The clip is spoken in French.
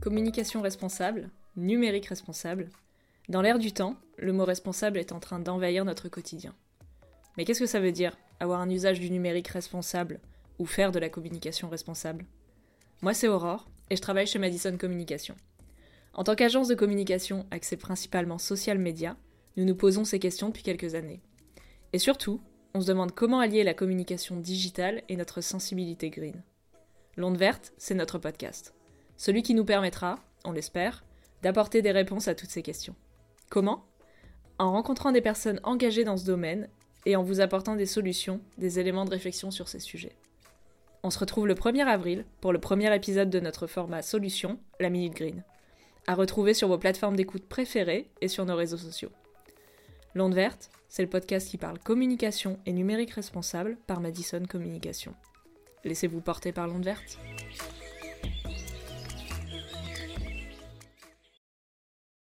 communication responsable, numérique responsable. Dans l'ère du temps, le mot responsable est en train d'envahir notre quotidien. Mais qu'est-ce que ça veut dire, avoir un usage du numérique responsable ou faire de la communication responsable? Moi, c'est Aurore et je travaille chez Madison Communication. En tant qu'agence de communication axée principalement social media, nous nous posons ces questions depuis quelques années. Et surtout, on se demande comment allier la communication digitale et notre sensibilité green. L'onde verte, c'est notre podcast. Celui qui nous permettra, on l'espère, d'apporter des réponses à toutes ces questions. Comment? En rencontrant des personnes engagées dans ce domaine et en vous apportant des solutions, des éléments de réflexion sur ces sujets. On se retrouve le 1er avril pour le premier épisode de notre format Solution, la Minute Green. À retrouver sur vos plateformes d'écoute préférées et sur nos réseaux sociaux. L'onde verte, c'est le podcast qui parle communication et numérique responsable par Madison Communication. Laissez-vous porter par l'onde verte.